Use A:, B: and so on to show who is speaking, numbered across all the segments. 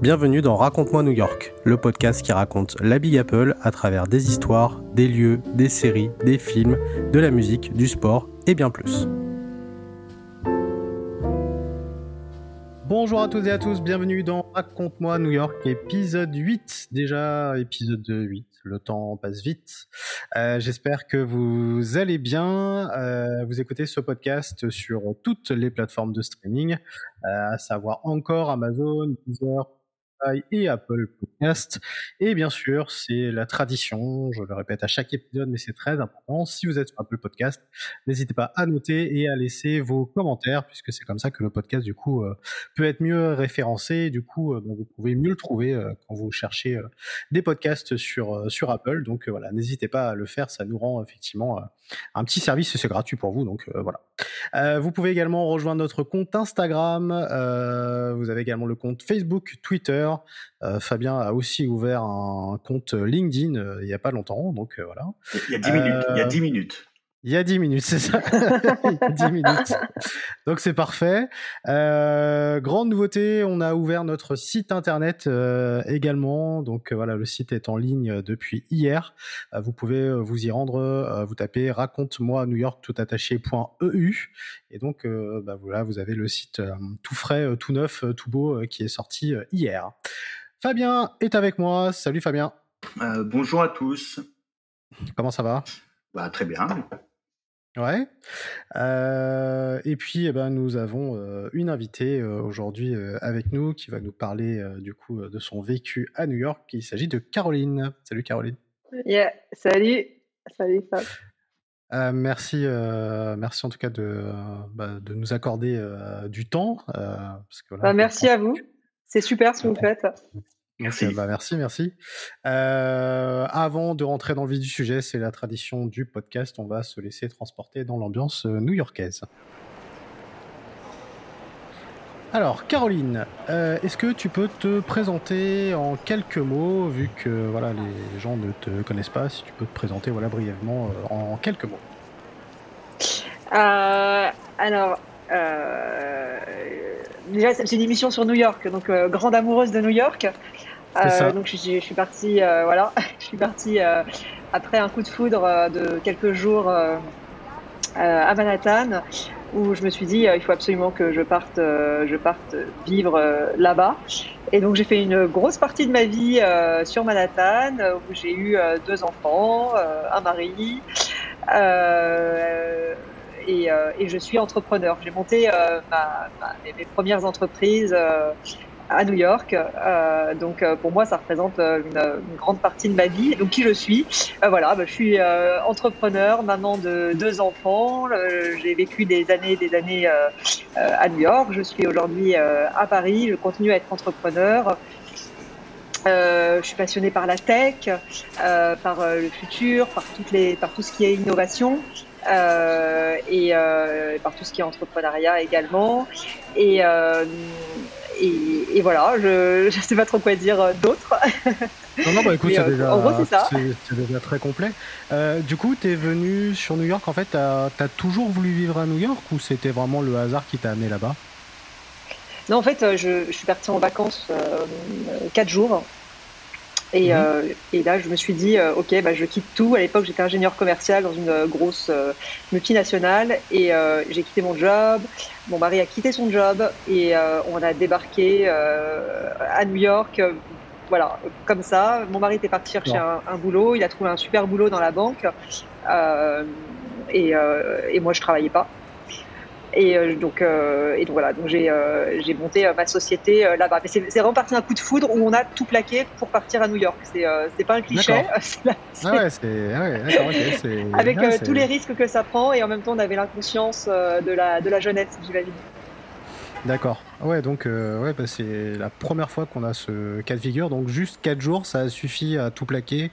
A: Bienvenue dans Raconte-moi New York, le podcast qui raconte la Big Apple à travers des histoires, des lieux, des séries, des films, de la musique, du sport et bien plus. Bonjour à toutes et à tous, bienvenue dans Raconte-moi New York, épisode 8, déjà épisode 8, le temps passe vite. Euh, j'espère que vous allez bien. Euh, vous écoutez ce podcast sur toutes les plateformes de streaming, euh, à savoir encore Amazon, Deezer, et Apple Podcast. Et bien sûr, c'est la tradition, je le répète à chaque épisode, mais c'est très important. Si vous êtes sur Apple Podcast, n'hésitez pas à noter et à laisser vos commentaires, puisque c'est comme ça que le podcast, du coup, euh, peut être mieux référencé. Du coup, euh, vous pouvez mieux le trouver euh, quand vous cherchez des podcasts sur, sur Apple. Donc voilà, n'hésitez pas à le faire, ça nous rend effectivement un petit service, c'est gratuit pour vous. Donc voilà. vous pouvez également rejoindre notre compte Instagram. vous avez également le compte Facebook, Twitter. Euh, Fabien a aussi ouvert un compte LinkedIn euh, il n'y a pas longtemps, donc euh, voilà.
B: Il y a 10 minutes. Il y a 10 minutes.
A: Il y a 10 minutes, c'est ça. il y a 10 minutes. Donc c'est parfait. Euh, grande nouveauté, on a ouvert notre site internet euh, également. Donc voilà, le site est en ligne depuis hier. Euh, vous pouvez vous y rendre. vous tapez raconte-moi New York tout attaché.eu et donc bah, voilà, vous avez le site tout frais, tout neuf, tout beau qui est sorti hier. Fabien est avec moi. Salut Fabien.
B: bonjour à tous.
A: Comment ça va?
B: Bah, Très bien.
A: Ouais. Euh, et puis, eh ben, nous avons euh, une invitée euh, aujourd'hui avec nous qui va nous parler du coup de son vécu à New York. Il s'agit de Caroline. Salut Caroline.
C: Yeah. Salut. Salut Fab.
A: merci, merci en tout cas de, bah, de nous accorder du temps. Parce
C: que, bah, merci à vous. C'est super ce que vous faites.
A: Merci. bah, merci, merci. Euh, avant de rentrer dans le vif du sujet, c'est la tradition du podcast. On va se laisser transporter dans l'ambiance euh, new-yorkaise. Alors, Caroline, euh, est-ce que tu peux te présenter en quelques mots, vu que voilà, les gens ne te connaissent pas, si tu peux te présenter voilà, brièvement en quelques mots
C: Alors, déjà, c'est une émission sur New York, donc grande amoureuse de New York. Euh, donc je, je, suis partie, euh, voilà, je suis partie euh, après un coup de foudre de quelques jours à Manhattan, où je me suis dit il faut absolument que je parte, je parte vivre là-bas. Et donc j'ai fait une grosse partie de ma vie sur Manhattan, où j'ai eu deux enfants, un mari. Et, et, je suis entrepreneur. J'ai monté ma, mes, premières entreprises à New York. Euh, donc euh, pour moi, ça représente euh, une, grande partie de ma vie. Donc qui je suis Voilà, bah, je suis entrepreneur, maman de deux enfants. J'ai vécu des années, des années à New York. Je suis aujourd'hui à Paris. Je continue à être entrepreneur. je suis passionnée par la tech, par le futur, par toutes les, par tout ce qui est innovation. et par tout ce qui est entrepreneuriat également. Et, et, voilà, je ne sais pas trop quoi dire euh, d'autre.
A: Non, non, bah écoute, c'est euh, déjà, en gros, c'est ça. C'est déjà très complet. Euh, du coup, tu es venu sur New York, en fait, tu as, toujours voulu vivre à New York ou c'était vraiment le hasard qui t'a amené là-bas?
C: Non, en fait, je, je, suis partie en vacances 4 jours et, mhm. euh, et, là, je me suis dit, euh, ok, bah, je quitte tout. À l'époque, j'étais ingénieur commercial dans une grosse euh, multinationale et euh, j'ai quitté mon job. Mon mari a quitté son job et on a débarqué à New York. voilà, comme ça. Mon mari était parti chercher un, un, boulot. Il a trouvé un super boulot dans la banque. Et, et, moi, je travaillais pas. Et euh, donc, euh, et donc voilà, donc j'ai euh, j'ai monté ma société là-bas. c'est vraiment parti d'un coup de foudre où on a tout plaqué pour partir à New York. C'est c'est pas un cliché.
A: ah ouais,
C: ah Avec tous les risques que ça prend et en même temps on avait l'inconscience de la de la jeunesse, j'imagine.
A: D'accord. Ouais, donc ouais, bah, c'est la première fois qu'on a ce cas de figure. Donc juste 4 jours, ça a suffi à tout plaquer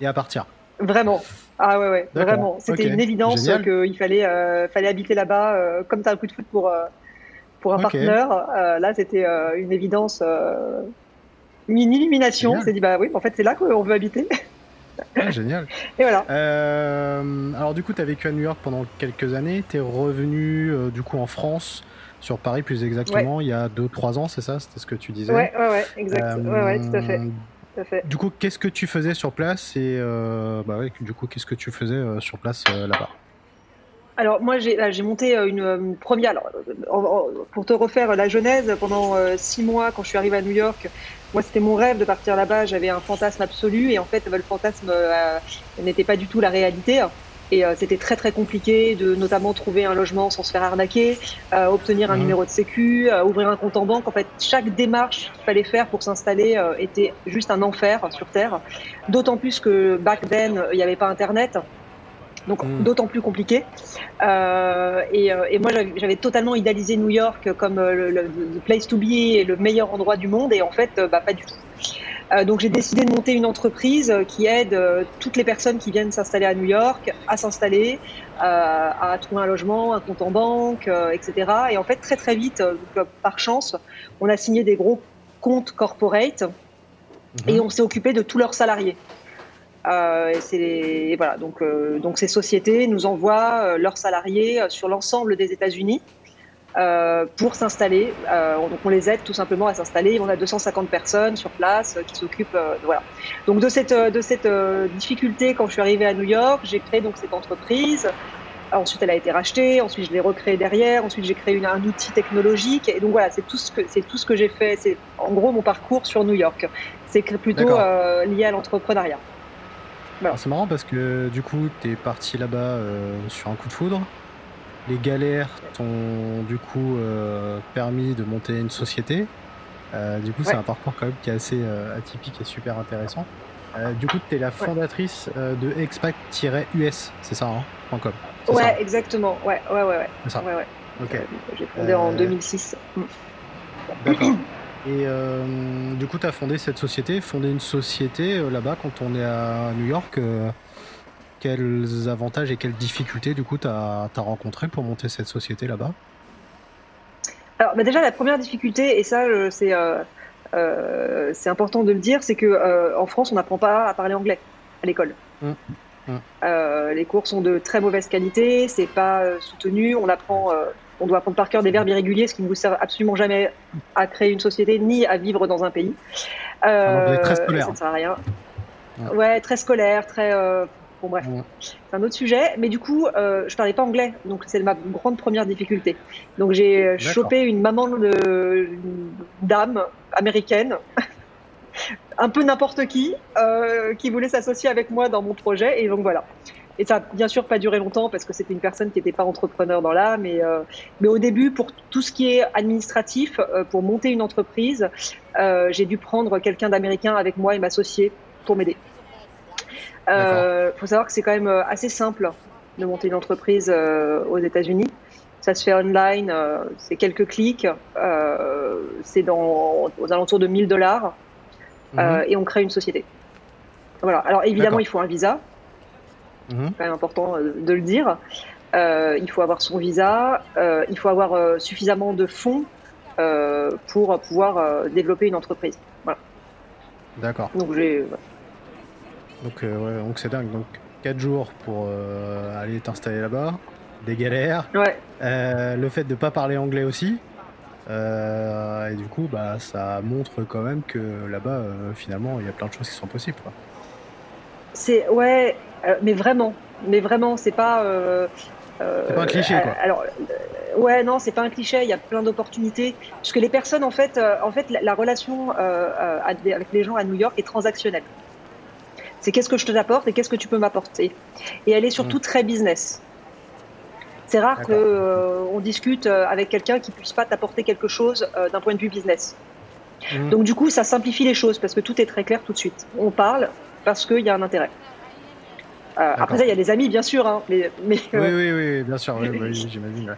A: et à partir.
C: Vraiment. Ah ouais, ouais, vraiment. C'était une évidence qu'il fallait, euh, fallait habiter là-bas, euh, comme tu as un coup de foot pour, euh, pour un partenaire. là, c'était une évidence, une illumination. On s'est dit, bah oui, en fait, c'est là qu'on veut habiter.
A: Ah, génial.
C: Et voilà.
A: alors, du coup, tu as vécu à New York pendant quelques années. Tu es revenu, du coup, en France sur Paris plus exactement, il y a 2-3 ans, c'est ça? C'était ce que tu disais?
C: Ouais, ouais, ouais, exact. ouais, ouais, tout à fait. Tout à fait.
A: Du coup, qu'est-ce que tu faisais sur place et bah ouais, du coup, qu'est-ce que tu faisais sur place là-bas?
C: Alors moi j'ai monté une, première. Alors, pour te refaire la genèse, pendant six mois quand je suis arrivée à New York, moi, c'était mon rêve de partir là-bas. J'avais un fantasme absolu et en fait, le fantasme euh, n'était pas du tout la réalité. Et euh, c'était très très compliqué de notamment trouver un logement sans se faire arnaquer, euh, obtenir un mmh. numéro de sécu, ouvrir un compte en banque. En fait, chaque démarche qu'il fallait faire pour s'installer était juste un enfer sur Terre. D'autant plus que back then, il n'y avait pas Internet donc mm. d'autant plus compliqué. Euh, et, euh, et, moi, j'avais totalement idéalisé New York comme euh, le, place to be et le meilleur endroit du monde, et en fait, bah, pas du tout. Euh, donc j'ai décidé de monter une entreprise qui aide toutes les personnes qui viennent s'installer à New York à s'installer, à trouver un logement, un compte en banque, etc. Et en fait, très très vite, par chance, on a signé des gros comptes corporate et mm-hmm. on s'est occupé de tous leurs salariés. Euh, et voilà, donc, euh, donc ces sociétés nous envoient euh, leurs salariés sur l'ensemble des États-Unis pour s'installer. donc on les aide tout simplement à s'installer. On a 250 personnes sur place qui s'occupent. voilà. Donc de cette, de cette difficulté, quand je suis arrivée à New York, j'ai créé donc cette entreprise. Ensuite, elle a été rachetée. Ensuite, je l'ai recréée derrière. Ensuite, j'ai créé une, un outil technologique. Et donc voilà, c'est tout ce que c'est tout ce que j'ai fait. C'est en gros mon parcours sur New York. C'est plutôt lié à l'entrepreneuriat.
A: C'est marrant parce que du coup, tu es parti là-bas euh, sur un coup de foudre. Les galères t'ont du coup euh, permis de monter une société. Euh, du coup, c'est un parcours quand même qui est assez atypique et super intéressant. du coup, tu es la fondatrice de expat-us, c'est ça, hein .com.
C: Ouais, exactement. Ouais, ouais, ouais. ouais.
A: C'est ça.
C: Ouais, ouais.
A: Ok.
C: J'ai fondé en 2006.
A: D'accord. Et euh, du coup, tu as fondé cette société. Fonder une société euh, là-bas quand on est à New York, euh, quels avantages et quelles difficultés du coup tu as, rencontré pour monter cette société là-bas?
C: Alors, bah, déjà, la première difficulté, et ça, c'est c'est important de le dire, c'est que en France, on n'apprend pas à parler anglais à l'école. Mmh. Mmh. les cours sont de très mauvaise qualité, c'est pas soutenu, on apprend on doit apprendre par cœur des verbes irréguliers, ce qui ne vous sert absolument jamais à créer une société ni à vivre dans un pays.
A: Euh, très scolaire.
C: Ça ne sert à rien. Ouais. très scolaire, très. Euh, bon, bref, c'est un autre sujet. Mais du coup, euh, je parlais pas anglais, donc c'est ma grande première difficulté. Donc j'ai euh, chopé une maman de dame américaine. un peu n'importe qui, euh, qui voulait s'associer avec moi dans mon projet. Et donc voilà. Et ça n'a bien sûr pas duré longtemps parce que c'était une personne qui n'était pas entrepreneur dans l'âme. Mais, euh, mais au début, pour tout ce qui est administratif, pour monter une entreprise, j'ai dû prendre quelqu'un d'américain avec moi et m'associer pour m'aider. Il euh, faut savoir que c'est quand même euh, assez simple de monter une entreprise euh, aux États-Unis. Ça se fait online, c'est quelques clics, c'est dans aux alentours de 1000 dollars mhm. et on crée une société. Voilà. Alors évidemment, il faut un visa. Mhm. C'est quand même important de le dire. Euh, il faut avoir son visa, euh, il faut avoir suffisamment de fonds pour pouvoir développer une entreprise. Voilà.
A: D'accord.
C: Donc j'ai.
A: Donc ouais, donc c'est dingue. Donc 4 jours pour aller t'installer là-bas, des galères.
C: Ouais.
A: le fait de ne pas parler anglais aussi. et du coup, bah, ça montre quand même que là-bas, finalement, il y a plein de choses qui sont possibles.
C: C'est ouais, euh, mais vraiment, mais vraiment, c'est pas.
A: Euh, euh, c'est pas un cliché, quoi.
C: Alors, ouais, non, c'est pas un cliché. Il y a plein d'opportunités. Parce que les personnes, en fait, en fait, la, relation avec les gens à New York est transactionnelle. C'est qu'est-ce que je te t'apporte et qu'est-ce que tu peux m'apporter. Et elle est surtout mm. très business. C'est rare qu'on on discute avec quelqu'un qui puisse pas t'apporter quelque chose d'un point de vue business. Mm. Donc du coup, ça simplifie les choses parce que tout est très clair tout de suite. On parle parce qu'il y a un intérêt. Euh, après ça, il y a des amis, bien sûr. Hein, mais, mais
A: oui, oui, oui, bien sûr, oui, j'imagine.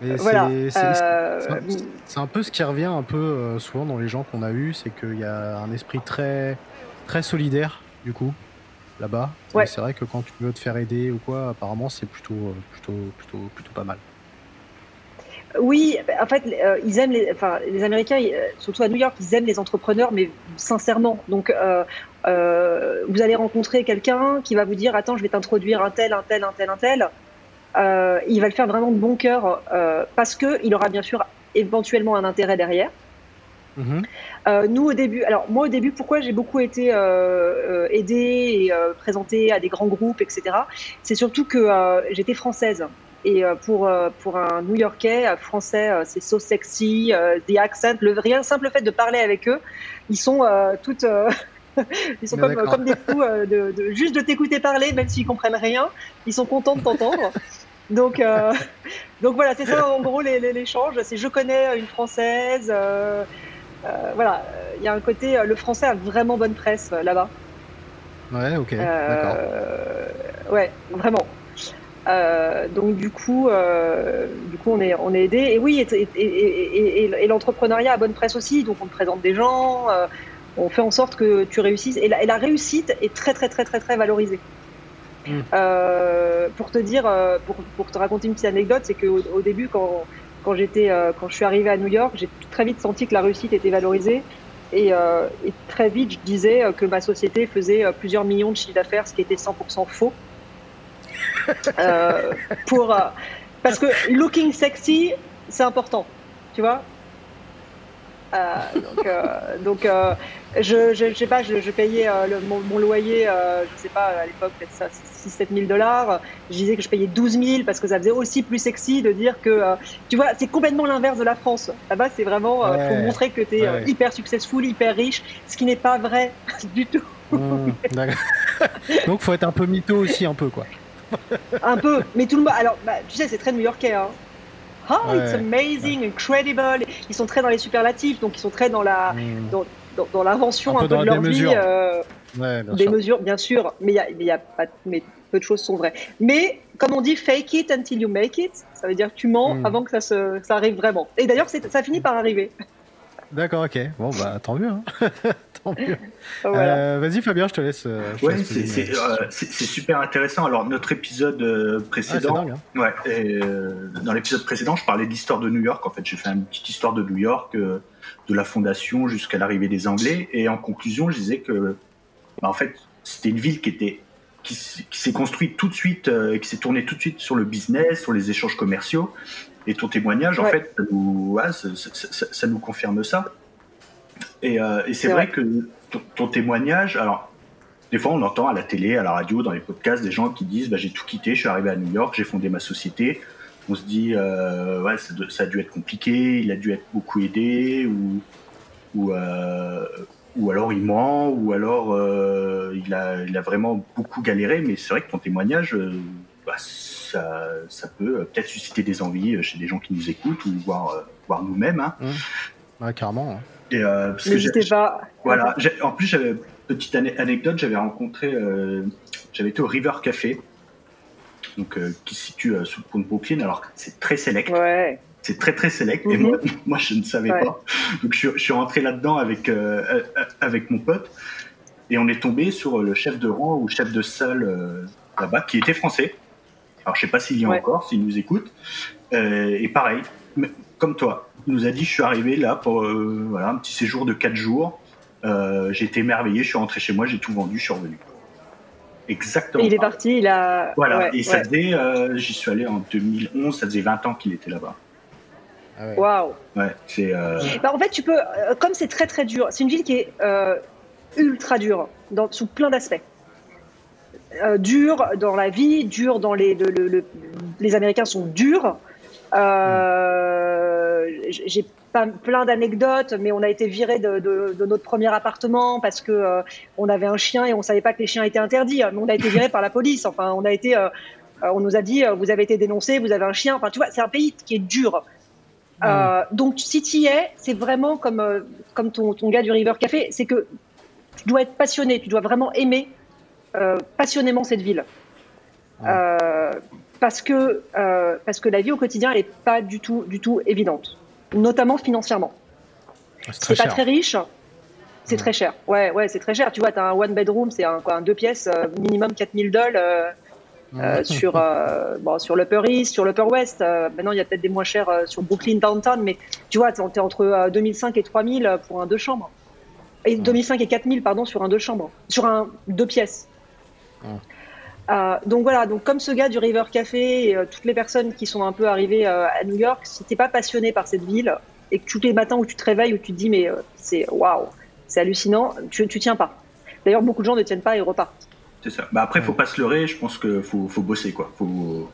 C: Voilà.
A: C'est un peu ce qui revient un peu euh, souvent dans les gens qu'on a eus, c'est qu'il y a un esprit très, très solidaire, du coup, là-bas. Ouais. C'est vrai que quand tu veux te faire aider ou quoi, apparemment, c'est plutôt, euh, plutôt, plutôt, plutôt pas mal.
C: Oui, en fait, ils aiment les, enfin, les Américains, surtout à New York, ils aiment les entrepreneurs, mais sincèrement. Donc, euh, vous allez rencontrer quelqu'un qui va vous dire attends je vais t'introduire un tel un tel un tel un tel il va le faire vraiment de bon cœur parce que il aura bien sûr éventuellement un intérêt derrière. Mhm. nous au début, alors moi au début, pourquoi j'ai beaucoup été euh, aidée et présentée à des grands groupes, etc. C'est surtout que j'étais française et pour pour un New-Yorkais français, c'est so sexy, the accent, le rien simple fait de parler avec eux, ils sont toutes ils sont comme, comme, des fous euh, de, de, juste de t'écouter parler, même s'ils comprennent rien. Ils sont contents de t'entendre. Donc, euh, donc voilà, c'est ça en gros l'échange. C'est je connais une française. Euh, euh voilà, il y a un côté. Le français a vraiment bonne presse là-bas.
A: Ouais, ok. D'accord.
C: Ouais, vraiment. donc du coup, du coup, on est on est aidé. Et oui, et, et, et, et l'entrepreneuriat a bonne presse aussi. Donc on te présente des gens on fait en sorte que tu réussisses. Et la, réussite est très, très, très, très, très valorisée. Hmm. Euh, pour te dire, euh, pour, te raconter une petite anecdote, c'est qu'au au début, quand, quand j'étais, euh, quand je suis arrivée à New York, j'ai très vite senti que la réussite était valorisée. Et, très vite, je disais que ma société faisait plusieurs millions de chiffres d'affaires, ce qui était 100% faux. pour, parce que looking sexy, c'est important, tu vois. donc, donc je, je, sais pas, je, je payais euh, le, mon, loyer, euh, je sais pas, à l'époque, peut-être 6-7 000 dollars. Je disais que je payais 12 000 parce que ça faisait aussi plus sexy de dire que, euh, tu vois, c'est complètement l'inverse de la France. Là-bas, c'est vraiment euh, pour montrer que tu es hyper successful, hyper riche, ce qui n'est pas vrai du tout.
A: Mmh, Donc, faut être un peu mytho aussi, un peu, quoi.
C: un peu, mais tout le monde. Alors, bah, tu sais, c'est très new-yorkais, hein. Oh, it's amazing, incredible. Ils sont très dans les superlatifs, donc ils sont très dans la, mmh. dans, dans, l'invention un, peu, de leur vie. Euh, des mesures, bien sûr, mais il y a, pas, mais peu de choses sont vraies. Mais comme on dit, fake it until you make it, ça veut dire que tu mens hmm. avant que ça, se, ça arrive vraiment. Et d'ailleurs, ça finit par arriver.
A: D'accord, ok. Bon, bah tant mieux. Hein. tant mieux. Euh, vas-y, Fabien, je te laisse. Euh,
B: ouais, c'est super intéressant. Alors, notre épisode précédent, hein. ouais, dans l'épisode précédent, je parlais de l'histoire de New York. En fait, j'ai fait une petite histoire de New York de la fondation jusqu'à l'arrivée des Anglais. Et en conclusion, je disais que, bah, en fait, c'était une ville qui était qui, s'est construite tout de suite, euh, et qui s'est tournée tout de suite sur le business, sur les échanges commerciaux. Et ton témoignage, en fait, ça nous, ça, nous, confirme ça. Et, euh, c'est vrai, que ton, témoignage, alors, des fois, on entend à la télé, à la radio, dans les podcasts, des gens qui disent bah, J'ai tout quitté, je suis arrivé à New York, j'ai fondé ma société, on se dit, euh, ouais, ça, a dû être compliqué, il a dû être beaucoup aidé, ou, ou, euh, ou alors il ment, ou alors euh, il, a, il a vraiment beaucoup galéré. Mais c'est vrai que ton témoignage, bah, ça, ça, peut peut-être susciter des envies chez des gens qui nous écoutent, ou voir, voir nous-mêmes. Hein.
A: Mmh. carrément. Hein.
C: Et, N'hésitez pas.
B: Voilà. En plus, j'avais petite anecdote, j'avais rencontré, j'avais été au River Café donc euh, qui se situe euh, sous le pont de Brooklyn. Alors c'est très select. C'est très très select. Et mhm. moi, je ne savais pas. Donc je, suis rentré là-dedans avec euh, avec mon pote et on est tombé sur le chef de rang ou chef de salle là-bas qui était français. Alors je sais pas s'il y a encore, s'il nous écoute. et pareil, comme toi, il nous a dit je suis arrivé là pour voilà un petit séjour de 4 jours. j'ai été émerveillé, je suis rentré chez moi, j'ai tout vendu, je suis revenu. Exactement.
C: il est parti, il a.
B: Voilà, et ça faisait, euh, j'y suis allé en 2011, ça faisait 20 ans qu'il était là-bas.
C: Ah Waouh!
B: Ouais, c'est. Euh,
C: bah, en fait, tu peux, euh, comme c'est très très dur, c'est une ville qui est ultra dure, dans, sous plein d'aspects. dur dans la vie, dur dans les. Le, les Américains sont durs. J'ai plein d'anecdotes, mais on a été viré de, notre premier appartement parce que euh, on avait un chien et on savait pas que les chiens étaient interdits. Mais on a été viré par la police. Enfin, on a été, euh, euh, on nous a dit, vous avez été dénoncé, vous avez un chien. Enfin, tu vois, c'est un pays qui est dur. Donc, si tu y es, c'est vraiment comme comme ton, ton, gars du River Café, c'est que tu dois être passionné, tu dois vraiment aimer passionnément cette ville. parce que parce que la vie au quotidien elle est pas du tout du tout évidente notamment financièrement. Ah, c'est pas très riche. C'est très cher. Ouais, ouais, c'est très cher. Tu vois, tu as un one bedroom, c'est un, quoi, un deux pièces, euh, minimum 4000 dollars euh, euh, sur, bon, sur l'Upper East, sur l'Upper West. maintenant, il y a peut-être des moins chers sur Brooklyn Downtown, mais tu vois, tu es entre 2005 et 3000 pour un deux chambres. Et 2005 et 4000, pardon, sur un deux chambres. Sur un deux pièces. donc voilà, donc comme ce gars du River Café et toutes les personnes qui sont un peu arrivées à New York, si t'es pas passionné par cette ville et que tous les matins où tu te réveilles où tu te dis mais c'est waouh, c'est hallucinant, tu, tu tiens pas. D'ailleurs, beaucoup de gens ne tiennent pas et repartent.
B: C'est ça. Bah après, faut pas se leurrer. Je pense qu'il faut, faut bosser quoi. Faut,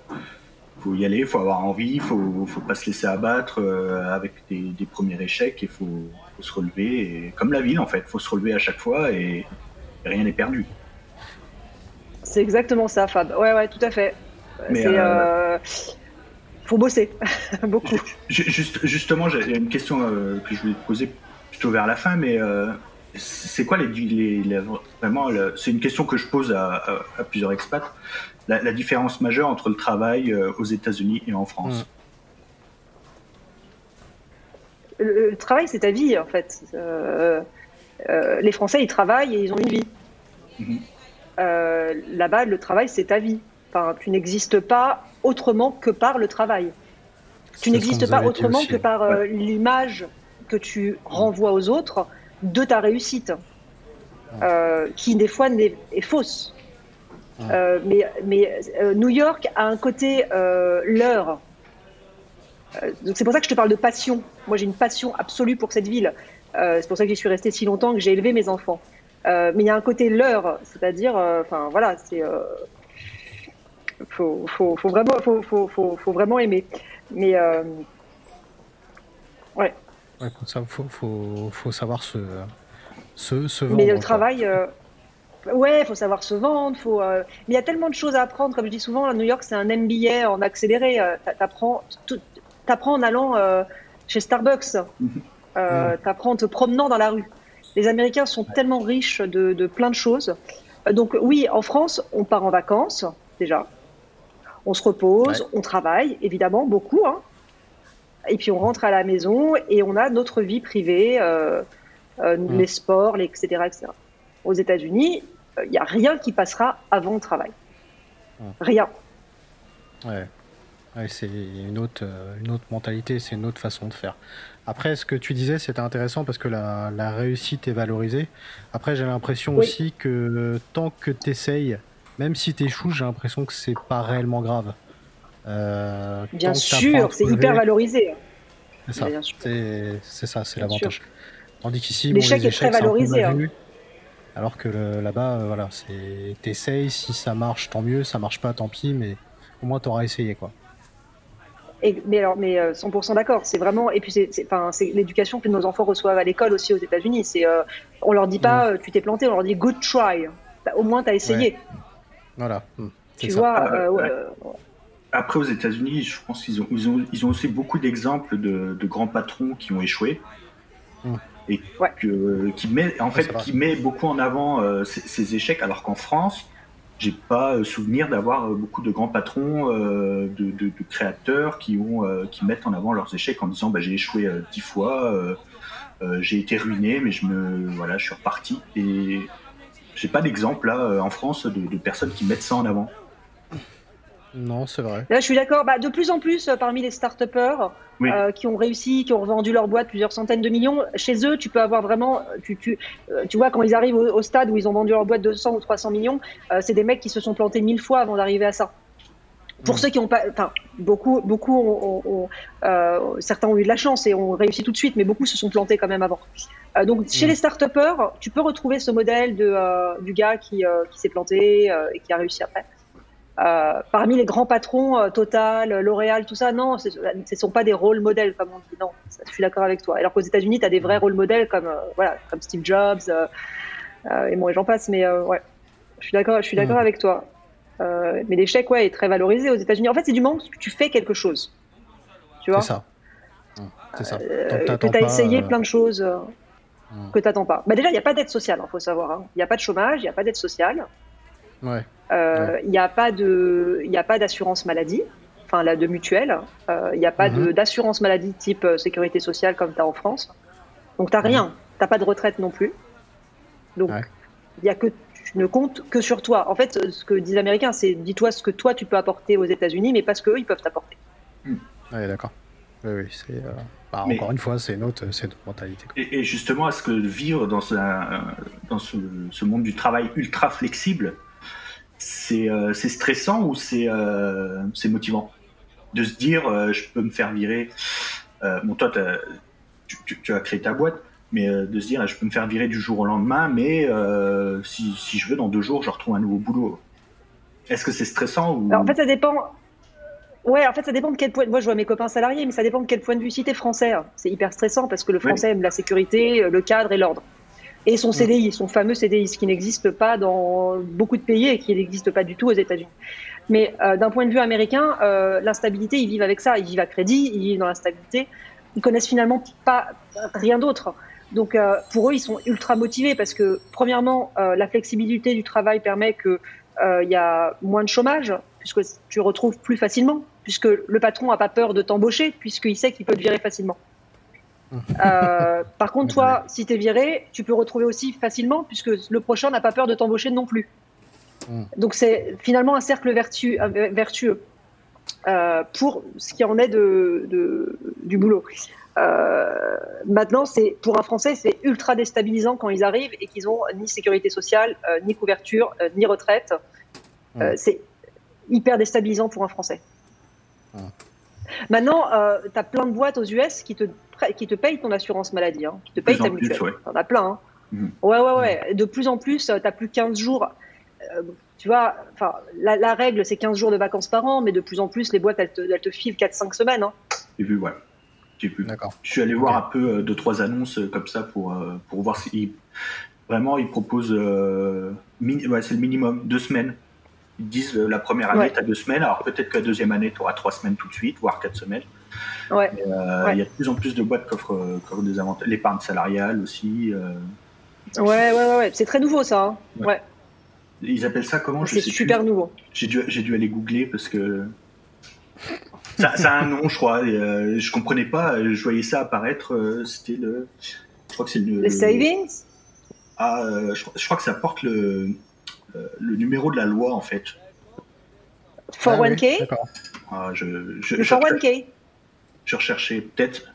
B: faut y aller, faut avoir envie, faut, faut pas se laisser abattre euh, avec des, premiers échecs et faut, faut se relever. Et, comme la ville en fait, faut se relever à chaque fois et, rien n'est perdu.
C: C'est exactement ça, Fab. Ouais, ouais, tout à fait. Mais euh, euh, faut bosser beaucoup.
B: Juste, justement, j'ai une question que je voulais te poser plutôt vers la fin, mais c'est quoi les, les, vraiment c'est une question que je pose à, plusieurs expats. La, différence majeure entre le travail euh, aux États-Unis et en France
C: le, travail c'est ta vie en fait. Euh, euh, les Français ils travaillent et ils ont une vie. Mhm. là-bas le travail c'est ta vie. Enfin, tu n'existes pas autrement que par le travail. Tu n'existes pas autrement que par l'image que tu renvoies aux autres de ta réussite, euh, qui des fois est, fausse. Euh, mais, mais euh, New York a un côté leur. donc c'est pour ça que je te parle de passion. Moi j'ai une passion absolue pour cette ville. c'est pour ça que j'y suis restée si longtemps que j'ai élevé mes enfants. mais il y a un côté leur, c'est-à-dire, enfin voilà, c'est faut, faut, faut, vraiment, faut, faut, faut, vraiment aimer. Mais ouais.
A: Ça, faut, faut, faut, savoir se, se, se vendre.
C: Mais le travail, euh, ouais, il faut savoir se vendre. Faut, euh, Mais il y a tellement de choses à apprendre. Comme je dis souvent, à New York, c'est un MBA en accéléré. Euh, t'apprends, apprends en allant chez Starbucks. Mhm. T'apprends en te promenant dans la rue. Les Américains sont tellement riches de, de plein de choses. Donc oui, en France, on part en vacances déjà. On se repose, on travaille, évidemment, beaucoup. Hein et puis on rentre à la maison et on a notre vie privée, euh, euh, mm. les sports, les, etc., etc. Aux États-Unis, il euh, n'y a rien qui passera avant le travail. Rien.
A: Ouais. c'est une autre, une autre mentalité, c'est une autre façon de faire. Après, ce que tu disais, c'était intéressant parce que la, la, réussite est valorisée. Après, j'ai l'impression aussi que tant que tu essayes, même si tu échoues, j'ai l'impression que c'est pas réellement grave.
C: Euh, bien sûr, c'est hyper valorisé.
A: C'est ça, c'est ça, c'est l'avantage. Tandis qu'ici,
C: l'échec est très valorisé. Hein.
A: Alors que là-bas, euh, voilà, c'est t'essayes, si ça marche, tant mieux, ça marche pas, tant pis, mais au moins t'auras essayé, quoi.
C: Et, mais alors, mais 100% euh, d'accord. C'est vraiment, et puis c'est, c'est l'éducation que nos enfants reçoivent à l'école aussi aux États-Unis. C'est, on leur dit pas, tu t'es planté, on leur dit good try. Au moins, t'as essayé.
A: Voilà.
C: Hmm. Tu vois.
B: Après, aux États-Unis, je pense qu'ils ont, ils ont, ils ont aussi beaucoup d'exemples de, de, grands patrons qui ont échoué. Et que, qui, met, en fait, qui met beaucoup en avant euh, ces, échecs, alors qu'en France, j'ai pas euh, souvenir d'avoir euh, beaucoup de grands patrons, de, de, créateurs qui, ont, qui mettent en avant leurs échecs en disant bah, j'ai échoué dix fois, j'ai été ruiné, mais je, me, voilà, je suis reparti. Et j'ai pas d'exemple là en France de, de personnes qui mettent ça en avant.
A: Non, c'est vrai.
C: Là, je suis d'accord. Bah, de plus en plus, euh, parmi les start-upers euh, qui ont réussi, qui ont vendu leur boîte plusieurs centaines de millions, chez eux, tu peux avoir vraiment. Tu, tu, euh, tu vois, quand ils arrivent au, stade où ils ont vendu leur boîte de 200 ou 300 millions, c'est des mecs qui se sont plantés mille fois avant d'arriver à ça. Pour ceux qui ont pas, enfin, beaucoup, beaucoup, ont, certains ont eu de la chance et ont réussi tout de suite, mais beaucoup se sont plantés quand même avant. donc, chez les start-upers, tu peux retrouver ce modèle de, du gars qui, qui s'est planté et qui a réussi après. Euh, parmi les grands patrons, euh, Total, L'Oréal, tout ça, non, ce ne sont pas des rôles modèles, comme on dit. Non, je suis d'accord avec toi. Alors qu'aux États-Unis, tu as des vrais rôles modèles comme, euh, voilà, comme Steve Jobs, et moi, j'en passe, mais ouais, je suis d'accord, je suis d'accord avec toi. mais l'échec, ouais, est très valorisé aux États-Unis. En fait, c'est du moment que tu fais quelque chose. Tu vois?
A: C'est ça. C'est ça.
C: que tu as essayé plein de choses que tu n'attends pas. Bah, déjà, il n'y a pas d'aide sociale, il hein, faut savoir. Hein. Il n'y a pas de chômage, il n'y a pas d'aide sociale.
A: Ouais.
C: Euh, il n'y a pas de, il a pas d'assurance maladie, enfin là de mutuelle. Euh, il n'y a pas mhm. d'assurance maladie type euh, sécurité sociale comme tu as en France. Donc tu n'as rien. Tu n'as pas de retraite non plus. Donc il y a que tu ne comptes que sur toi. En fait, ce que disent les Américains, c'est dis-toi ce que toi tu peux apporter aux États-Unis, mais pas ce qu'eux ils peuvent t'apporter.
A: Hmm. Oui, d'accord. Oui, oui, c'est. Bah, encore une fois, c'est notre, notre, mentalité.
B: Et, justement, est-ce que vivre dans, un, dans ce, ce, monde du travail ultra flexible, c'est stressant ou c'est motivant de se dire je peux me faire virer. bon, toi, tu, as créé ta boîte, mais de se dire je peux me faire virer du jour au lendemain, mais si, si, je veux, dans deux jours, je retrouve un nouveau boulot. Est-ce que c'est stressant ou...
C: En fait, ça dépend. Ouais, en fait, ça dépend de quel point. Moi, je vois mes copains salariés, mais ça dépend de quel point de vue. Si t'es français, hein, c'est hyper stressant parce que le français aime la sécurité, le cadre et l'ordre. Et son CDI, son fameux CDI, ce qui n'existe pas dans beaucoup de pays et qui n'existe pas du tout aux États-Unis. Mais euh, d'un point de vue américain, euh, l'instabilité, ils vivent avec ça. Ils vivent à crédit, ils vivent dans l'instabilité. Ils connaissent finalement pas rien d'autre. Donc euh, pour eux, ils sont ultra motivés parce que premièrement, la flexibilité du travail permet que il y a moins de chômage puisque tu retrouves plus facilement puisque le patron n'a pas peur de t'embaucher, puisqu'il sait qu'il peut te virer facilement. Euh, par contre, toi, si tu es viré, tu peux retrouver aussi facilement, puisque le prochain n'a pas peur de t'embaucher non plus. Mm. Donc c'est finalement un cercle vertueux euh, pour ce qui en est de, du boulot. Euh, maintenant, c'est pour un Français, c'est ultra déstabilisant quand ils arrivent et qu'ils ont ni sécurité sociale, ni couverture, ni retraite. Mm. c'est hyper déstabilisant pour un Français. Maintenant, euh, tu as plein de boîtes aux US qui te, qui te payent ton assurance maladie, hein, qui te payent ta mutuelle. Ouais. T'en as plein. Hein. Mhm. Ouais, ouais, ouais. De plus en plus, tu n'as plus 15 jours. Euh, tu vois, enfin, la, règle, c'est 15 jours de vacances par an, mais de plus en plus, les boîtes, elles te, elles te filent 4-5 semaines. Hein.
B: J'ai vu, ouais. J'ai vu. D'accord. Je suis allé voir un peu euh, deux, trois annonces euh, comme ça pour, pour voir si. Vraiment, ils proposent. ouais, c'est le minimum, deux semaines ils disent euh, la première année, tu as deux semaines, alors peut-être que la deuxième année, tu auras trois semaines tout de suite, voire quatre semaines.
C: Ouais.
B: Euh, il y a de plus en plus de boîtes qui offrent, euh, des avantages. L'épargne salariale aussi.
C: Ouais, ouais, ouais, ouais. c'est très nouveau ça. Hein. Ouais.
B: Ils appellent ça comment?
C: C'est super nouveau.
B: J'ai dû, dû aller googler parce que ça, a un nom, je crois. Et, je comprenais pas. Je voyais ça apparaître. C'était le. Je crois que c'est le.
C: Les savings?
B: Ah, je, crois que ça porte le. Euh, le numéro de la loi en fait.
C: 401k
B: ah, je,
C: je, Le 401k
B: Je recherchais peut-être.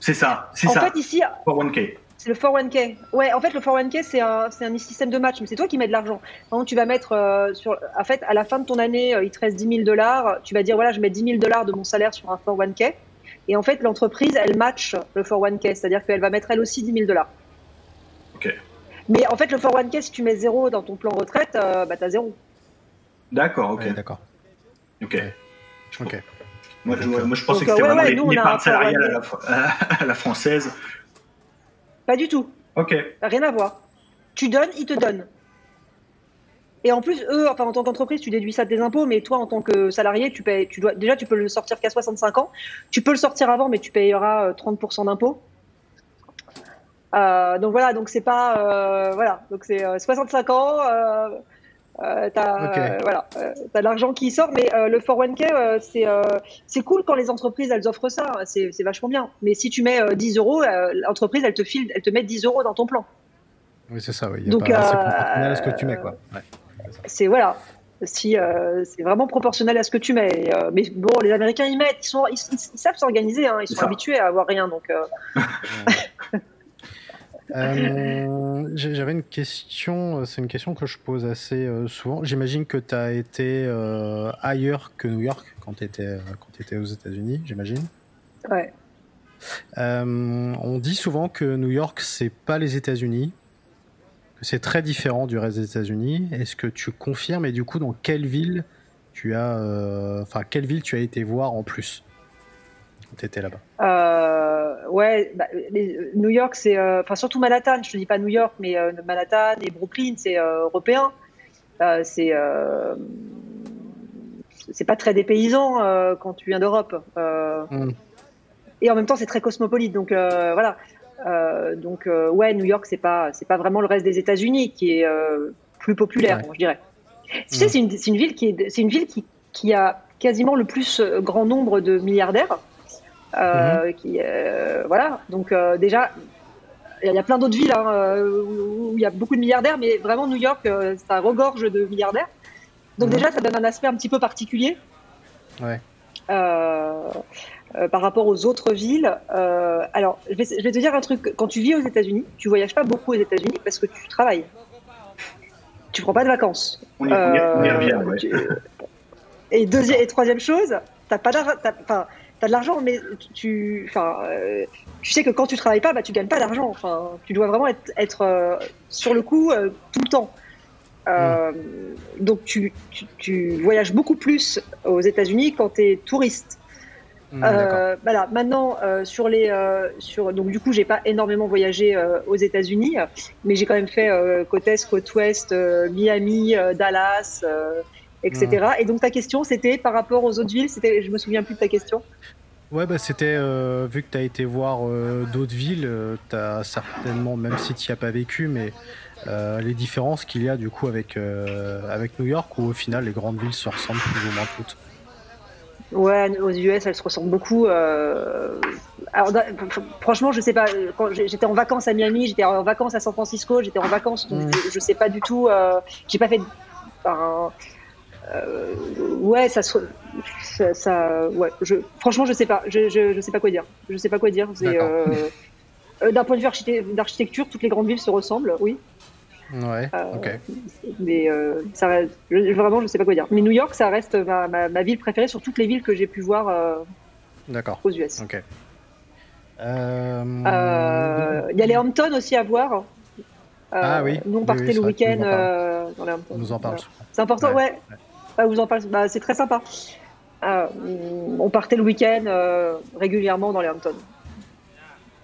B: C'est ça, c'est
C: ça.
B: En
C: fait, ici.
B: 401k.
C: C'est le 401k. Ouais, en fait, le 401k, c'est un, un, système de match, mais c'est toi qui mets de l'argent. Tu vas mettre, euh, sur, en fait, à la fin de ton année, euh, il te reste 10 000 dollars. Tu vas dire, voilà, je mets 10 000 dollars de mon salaire sur un 401k. Et en fait, l'entreprise, elle match le 401k, c'est-à-dire qu'elle va mettre elle aussi 10 000 dollars.
B: Ok.
C: Mais en fait, le 401k, si tu mets zéro dans ton plan retraite, euh, bah, t'as zéro.
B: D'accord, ok.
A: d'accord.
B: Ok. Ok. Moi, je, moi, je pensais que c'était vraiment une l'épargne salariale à la, à la française.
C: Pas du tout.
B: Ok.
C: Rien à voir. Tu donnes, ils te donnent. Et en plus, eux, enfin, en tant qu'entreprise, tu déduis ça de tes impôts, mais toi, en tant que salarié, tu payes, tu dois, déjà, tu peux le sortir qu'à 65 ans. Tu peux le sortir avant, mais tu payeras 30% euh, d'impôts. Euh, donc voilà, donc c'est pas euh, voilà, donc c'est 65 euh, ans. Euh, t'as voilà, t'as de l'argent qui sort, mais le 401k c'est c'est cool quand les entreprises elles offrent ça, c'est vachement bien. Mais si tu mets 10 euros, l'entreprise elle te file, elle te met 10 euros dans ton plan.
A: Oui c'est ça, oui. Donc c'est proportionnel à ce que tu mets quoi.
C: C'est voilà, si c'est vraiment proportionnel à ce que tu mets. mais bon, les Américains ils mettent, ils sont, ils, savent s'organiser, hein, ils sont habitués à avoir rien, donc.
A: Euh, j'avais une question, euh, c'est une question que je pose assez euh, souvent. J'imagine que tu as été ailleurs que New York quand tu étais, quand étais aux États-Unis, j'imagine.
C: Ouais.
A: on dit souvent que New York, c'est pas les États-Unis, que c'est très différent du reste des États-Unis. Est-ce que tu confirmes? Et du coup, dans quelle ville tu as, enfin, quelle ville tu as été voir en plus? Tu étais là-bas
C: ouais, bah, New York, c'est, euh, enfin surtout Manhattan. Je te dis pas New York, mais euh, Manhattan et Brooklyn, c'est euh, européen. c'est c'est pas très dépaysant quand tu viens d'Europe. Mm. Et en même temps, c'est très cosmopolite. Donc voilà. donc ouais, New York, c'est pas c'est pas vraiment le reste des États-Unis qui est plus populaire, je dirais. Tu sais, mm. c'est une, une, ville qui est c'est une ville qui qui a quasiment le plus grand nombre de milliardaires. Euh, mhm. qui, euh, voilà, donc euh, déjà, il y a plein d'autres villes hein, où il y a beaucoup de milliardaires, mais vraiment New York, ça regorge de milliardaires. Donc mhm. déjà, ça donne un aspect un petit peu particulier.
A: Ouais.
C: par rapport aux autres villes. alors, je vais, je vais, te dire un truc. Quand tu vis aux États-Unis, tu voyages pas beaucoup aux États-Unis parce que tu travailles. tu prends pas de vacances.
B: On y, revient, ouais.
C: Et, deuxième, et troisième chose, t'as pas d'argent, de l'argent, mais tu, enfin, tu sais que quand tu travailles pas, bah, tu gagnes pas d'argent. Enfin, tu dois vraiment être, être sur le coup tout le temps. Euh, donc tu, tu, voyages beaucoup plus aux États-Unis quand tu es touriste. Euh, voilà. Maintenant, euh, sur les, euh, sur donc du coup, j'ai pas énormément voyagé euh, aux États-Unis, mais j'ai quand même fait côte est, côte ouest, Miami, Dallas, etc. Et donc ta question, c'était par rapport aux autres villes. C'était, je me souviens plus de ta question.
A: Ouais, bah c'était vu que tu as été voir d'autres villes, tu as certainement, même si tu n'y as pas vécu, mais euh, les différences qu'il y a du coup avec, euh, avec New York où au final les grandes villes se ressemblent plus ou moins toutes.
C: Ouais, aux US elles se ressemblent beaucoup. Euh... Alors, franchement, je sais pas. Quand j'étais en vacances à Miami, j'étais en vacances à San Francisco, j'étais en vacances, donc je, sais pas du tout. Euh, j'ai pas fait. Enfin, euh, ouais, ça, ça, ça, ouais. Je, franchement, je sais pas. Je, je, je, sais pas quoi dire. Je sais pas quoi dire. D'un point de vue d'architecture, toutes les grandes villes se ressemblent, oui.
A: Ouais, euh, ok.
C: Mais euh, ça, vraiment, je sais pas quoi dire. Mais New York, ça reste ma, ma, ville préférée sur toutes les villes que j'ai pu voir euh,
A: D'accord.
C: aux US.
A: Ok.
C: Il y a les Hamptons aussi à voir.
A: ah oui.
C: Nous, on partait le week-end
A: dans les Hamptons. On nous en parle.
C: C'est important, ouais. Bah, vous en parle. Bah, c'est très sympa. on partait le week-end régulièrement dans les Hamptons.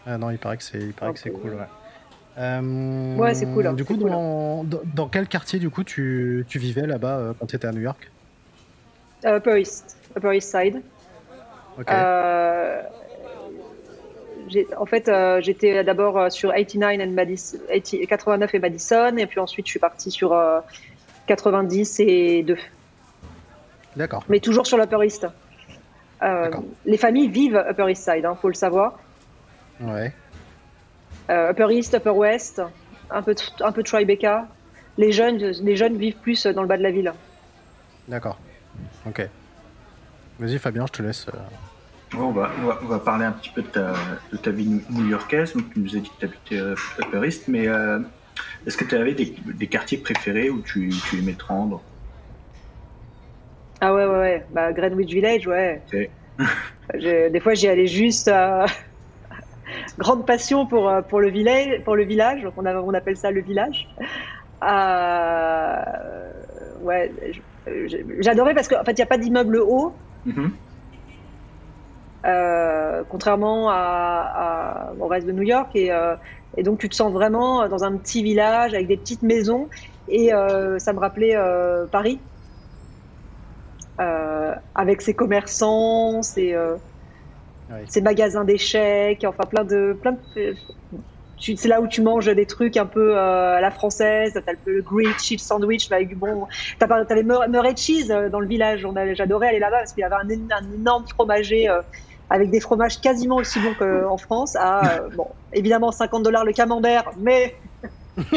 A: Ah non, il paraît que c'est, il paraît que c'est cool, ouais.
C: Euh, ouais, c'est cool. Hein,
A: du coup, dans, dans, quel quartier du coup tu, tu vivais là-bas euh, quand tu étais à New York?
C: Euh, Upper East, Upper East Side. en fait, j'étais d'abord sur 89 and Madison, 89 et Madison, et puis ensuite je suis parti sur 90 et 2.
A: D'accord.
C: Mais toujours sur l'Upper East. les familles vivent Upper East Side, il hein, faut le savoir.
A: Ouais.
C: Euh, Upper East, Upper West, un peu, un peu Tribeca. Les jeunes, les jeunes vivent plus dans le bas de la ville.
A: D'accord. Ok. Vas-y Fabien, je te laisse. Euh.
B: on, va, on, va, parler un petit peu de ta, de ta vie new-yorkaise. Tu nous as dit que tu habitais euh, Upper East, mais est-ce que tu avais des, des, quartiers préférés où tu, tu aimais te rendre?
C: Ah ouais, ouais, ouais. Bah, Greenwich Village, ouais. des fois, j'y allais juste grande passion pour, euh, pour, le, village, pour le village, on, on appelle ça le village. Euh, ouais, j'adorais parce qu'en fait, il n'y a pas d'immeuble haut. Mm-hmm. Euh, contrairement à, au reste de New York. Et, et, donc, tu te sens vraiment dans un petit village avec des petites maisons. Et ça me rappelait Paris, avec ses commerçants, ses, ces magasins d'échecs, enfin plein de, plein de, c'est là où tu manges des trucs un peu euh, à la française. T'as le grilled cheese sandwich avec du bon. T'as les Murray cheese euh, dans le village. J'adorais aller là-bas parce qu'il y avait un, énorme fromager euh, avec des fromages quasiment aussi bons qu'en France. À bon, évidemment 50 dollars le camembert, mais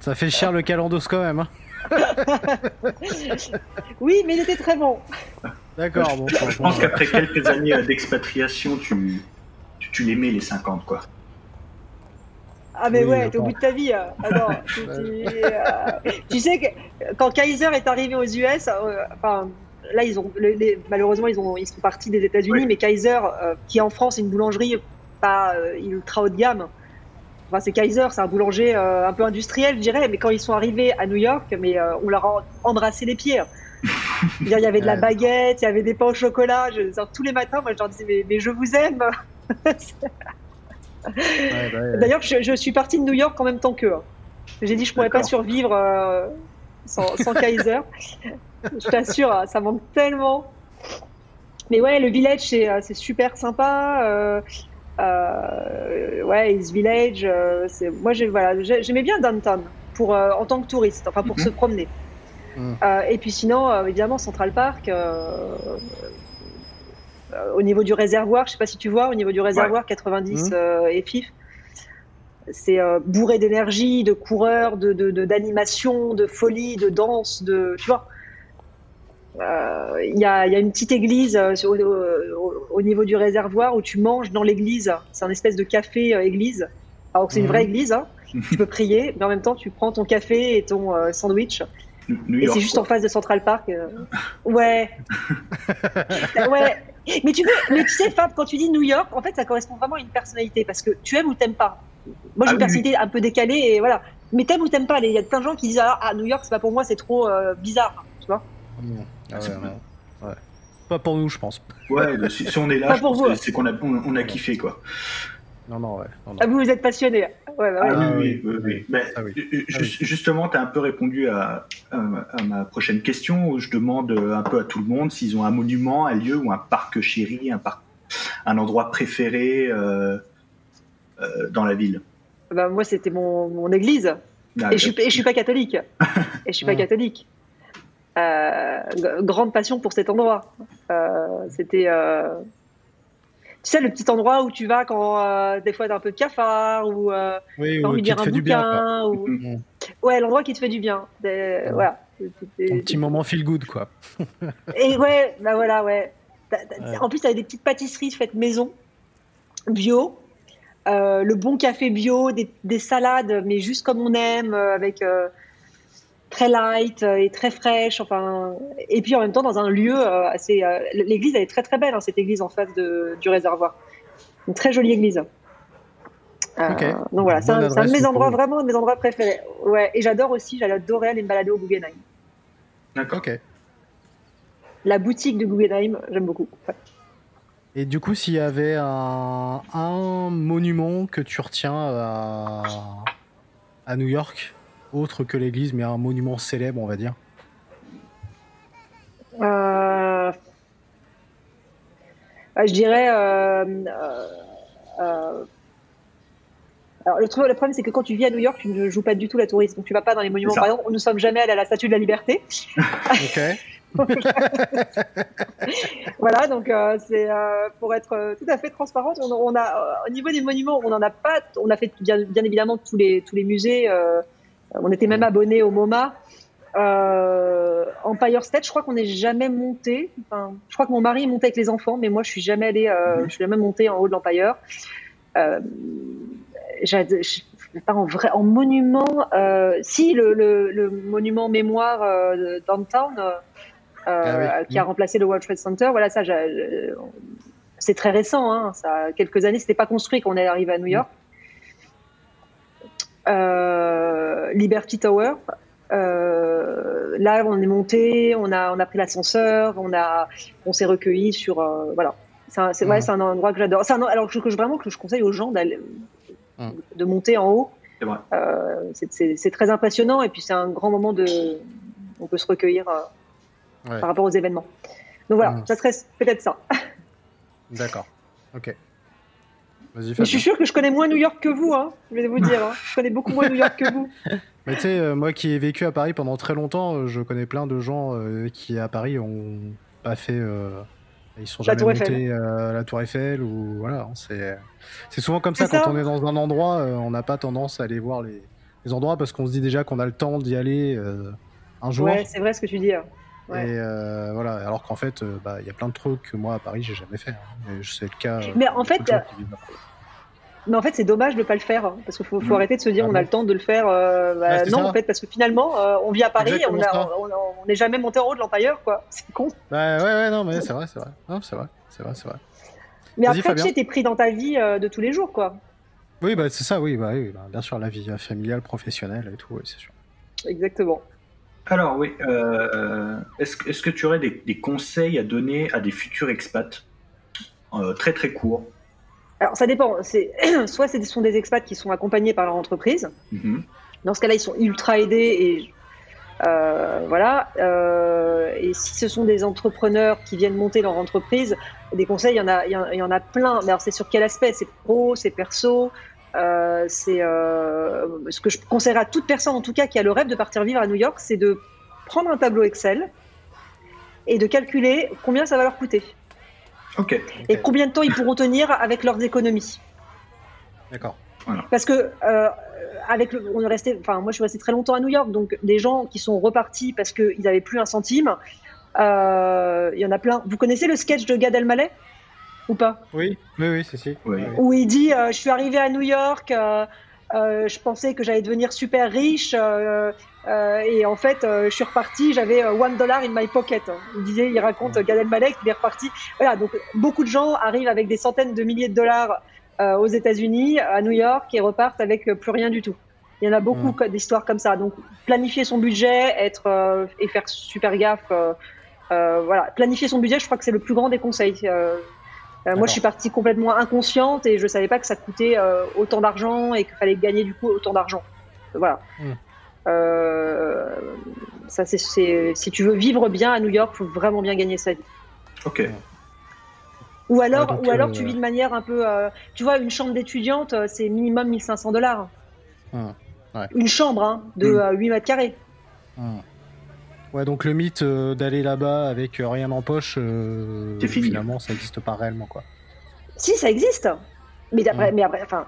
A: ça fait cher le calendos quand même. Hein.
C: oui, mais il était très bon.
A: D'accord. Bon,
B: je, pense qu'après quelques années euh, d'expatriation, tu, tu, tu l'aimais les 50, quoi.
C: Ah mais ouais, t'es au bout de ta vie. Hein. Alors, euh, tu, sais que quand Kaiser est arrivé aux US, euh, enfin là ils ont malheureusement ils ont ils sont partis des États-Unis, mais Kaiser qui en France est une boulangerie pas ultra haut de gamme. Enfin c'est Kaiser, c'est un boulanger un peu industriel je dirais, mais quand ils sont arrivés à New York, mais on leur a embrassé les pieds. Il y avait de la baguette, il y avait des pains au chocolat. Je, tous les matins, moi, je leur disais, mais, je vous aime. Bah D'ailleurs, je, suis partie de New York en même temps qu'eux. Hein. J'ai dit, je pourrais pas survivre euh, sans, Kaiser. je t'assure, hein, ça manque tellement. Mais ouais, le village, c'est euh, super sympa. Euh, ouais, East Village. moi, j'aimais bien downtown pour en tant que touriste, enfin pour mhm. se promener. Mm. Euh, et puis sinon, euh, évidemment, Central Park, euh, au niveau du réservoir, je sais pas si tu vois, au niveau du réservoir 90 mm. et FIF, c'est bourré d'énergie, de coureurs, de d'animation, de, folie, de danse, de tu vois. Il y, a, y, a, une petite église au, niveau du réservoir où tu manges dans l'église. C'est un espèce de café église Alors que c'est une vraie mhm. église, hein. tu peux prier, mais en même temps, tu prends ton café et ton sandwich. et c'est juste en face de Central Park. Ouais. ouais. Mais tu, veux, mais tu sais, Fab, quand tu dis New York, en fait, ça correspond vraiment à une personnalité parce que tu aimes ou t'aimes pas. Moi, j'ai une ah personnalité un peu décalée et voilà. Mais t'aimes ou t'aimes pas. Il y a plein de gens qui disent Ah, New York, c'est pas pour moi, c'est trop bizarre. Tu vois
A: ah ouais, Pas pour nous, je pense.
B: Ouais, bah, si, on est là, c'est qu'on a, on, a kiffé, quoi.
A: Non, non, ouais.
C: Ah, vous, vous êtes passionné. Ouais, bah
B: ah, oui, oui, oui. Mais, Justement, tu as un peu répondu à, ma prochaine question où je demande un peu à tout le monde s'ils ont un monument, un lieu ou un parc chéri, un, parc, un endroit préféré euh, euh, dans la ville.
C: Bah, moi, c'était mon, mon, église. et, je suis, et je suis pas catholique. et je suis pas catholique. Euh, grande passion pour cet endroit. Euh, c'était, euh, tu sais, le petit endroit où tu vas quand des fois t'as un peu de cafard ou
A: oui, t'as envie de lire un bouquin.
C: Ou... Mm. Ouais, l'endroit qui te fait du bien. Voilà.
A: Un petit moment feel good, quoi.
C: Et ouais, bah voilà, ouais. En plus, t'avais des petites pâtisseries faites maison, bio. le bon café bio, des, des, salades, mais juste comme on aime, avec très light euh, et très fraîche. Enfin, et puis en même temps dans un lieu euh, assez. Euh, l'église elle est très très belle, hein, cette église en face de, du réservoir. Une très jolie église. donc voilà, c'est un, de mes endroits vraiment, de mes endroits préférés. Ouais, et j'adore aussi, j'adorais aller me balader au Guggenheim.
B: D'accord.
A: Ok.
C: La boutique de Guggenheim, j'aime beaucoup.
A: Et du coup, s'il y avait un, un, monument que tu retiens à, à New York, autre que l'église, mais un monument célèbre, on va dire
C: euh, bah, Je dirais. Euh, euh, alors, le, problème, c'est que quand tu vis à New York, tu ne joues pas du tout la touriste. Donc, tu vas pas dans les monuments. Par exemple, nous sommes jamais allés à la Statue de la Liberté.
A: ok.
C: voilà, donc c'est pour être tout à fait transparente. On, a au niveau des monuments, on en a pas. On a fait bien, bien évidemment tous les tous les musées. On était même abonné au MoMA. Euh, Empire State, je crois qu'on n'est jamais monté. Enfin, je crois que mon mari est monté avec les enfants, mais moi, je suis jamais allé. Euh, mhm. Je suis jamais monté en haut de l'Empire. Euh, pas en vrai, en monument. Euh, si le, le, le, monument mémoire euh, downtown ah qui a remplacé le World Trade Center, voilà ça. C'est très récent. Hein, ça, quelques années, c'était pas construit quand on est arrivé à New York. Euh, Liberty Tower. Euh, là, on est monté, on a, on a pris l'ascenseur, on a, on s'est recueilli sur, euh, voilà. C'est ouais, un endroit que j'adore. Alors que, je, vraiment que je conseille aux gens d'aller, de monter en haut. C'est très impressionnant et puis c'est un grand moment de, on peut se recueillir par rapport aux événements. Donc voilà, ça serait peut-être ça.
A: D'accord. Ok
C: je suis sûr que je connais moins New York que vous, hein, je vais vous dire. Hein. Je connais beaucoup moins New York que vous.
A: Mais tu sais, euh, moi qui ai vécu à Paris pendant très longtemps, euh, je connais plein de gens euh, qui à Paris ont pas fait. ils sont jamais montés à la Tour Eiffel ou voilà. Hein, c'est c'est souvent comme ça, quand on est dans un endroit, on n'a pas tendance à aller voir les, les endroits parce qu'on se dit déjà qu'on a le temps d'y aller un jour.
C: Ouais, c'est vrai ce que tu dis. Hein.
A: Et voilà, alors qu'en fait, bah, il y a plein de trucs que moi à Paris j'ai jamais fait. Mais c'est le cas.
C: Mais en fait, mais en fait, c'est dommage de ne pas le faire, hein, parce qu'il faut, faut, mm. arrêter de se dire ah on a le temps de le faire. Euh, bah, non, en fait, parce que finalement, euh, on vit à Paris, on n'est jamais monté en haut de l'Empire, quoi. C'est con.
A: Bah, ouais, ouais, non, mais c'est vrai, c'est vrai. Non, c'est vrai, c'est vrai, c'est vrai.
C: Mais après, tu es pris dans ta vie euh, de tous les jours, quoi.
A: Oui, bah, c'est ça, oui, bah, oui bah, bien sûr, la vie familiale, professionnelle et tout, oui, c'est sûr.
C: Exactement.
B: Alors, oui, est-ce est que tu aurais des, des, conseils à donner à des futurs expats très très courts?
C: Alors ça dépend. Soit ce sont des expats qui sont accompagnés par leur entreprise. Mhm. Dans ce cas-là, ils sont ultra aidés et euh, voilà. Euh, et si ce sont des entrepreneurs qui viennent monter leur entreprise, des conseils, il y en a, il y en a plein. Mais alors c'est sur quel aspect? C'est pro, c'est perso? Euh, c'est ce que je conseillerais à toute personne, en tout cas, qui a le rêve de partir vivre à New York, c'est de prendre un tableau Excel et de calculer combien ça va leur coûter. Et combien de temps ils pourront tenir avec leurs économies.
A: D'accord.
C: Parce que euh, avec le, on est resté, enfin moi je suis resté très longtemps à New York, donc des gens qui sont repartis parce qu'ils n'avaient plus un centime, euh, il y en a plein. Vous connaissez le sketch de Gad Elmaleh? Ou pas
A: Oui, oui, oui, c'est si.
C: Où il dit Je suis arrivé à New York, je pensais que j'allais devenir super riche. et en fait, je suis reparti, j'avais one dollar in my pocket. Il disait, il raconte Gad Elmalek, il est reparti. Voilà, donc beaucoup de gens arrivent avec des centaines de milliers de dollars aux États-Unis, à New York, et repartent avec plus rien du tout. Il y en a beaucoup d'histoires comme ça. Donc, planifier son budget, être euh, et faire super gaffe. Euh, euh, voilà, planifier son budget, je crois que c'est le plus grand des conseils. Moi, je suis partie complètement inconsciente et je savais pas que ça coûtait autant d'argent et qu'il fallait gagner du coup autant d'argent. Voilà. Mm. ça, c'est, si tu veux vivre bien à New York, il faut vraiment bien gagner sa vie.
B: Ok.
C: Ou alors, ou alors tu vis de manière un peu, tu vois, une chambre d'étudiante, c'est minimum 1500 dollars. Mm. Une chambre hein, de 8 hmm. euh, mètres carrés.
A: Hmm. Ouais, donc le mythe euh, d'aller là-bas avec euh, rien en poche, finalement, ça n'existe pas réellement, quoi.
C: Si, ça existe. Mais après, mais après, enfin,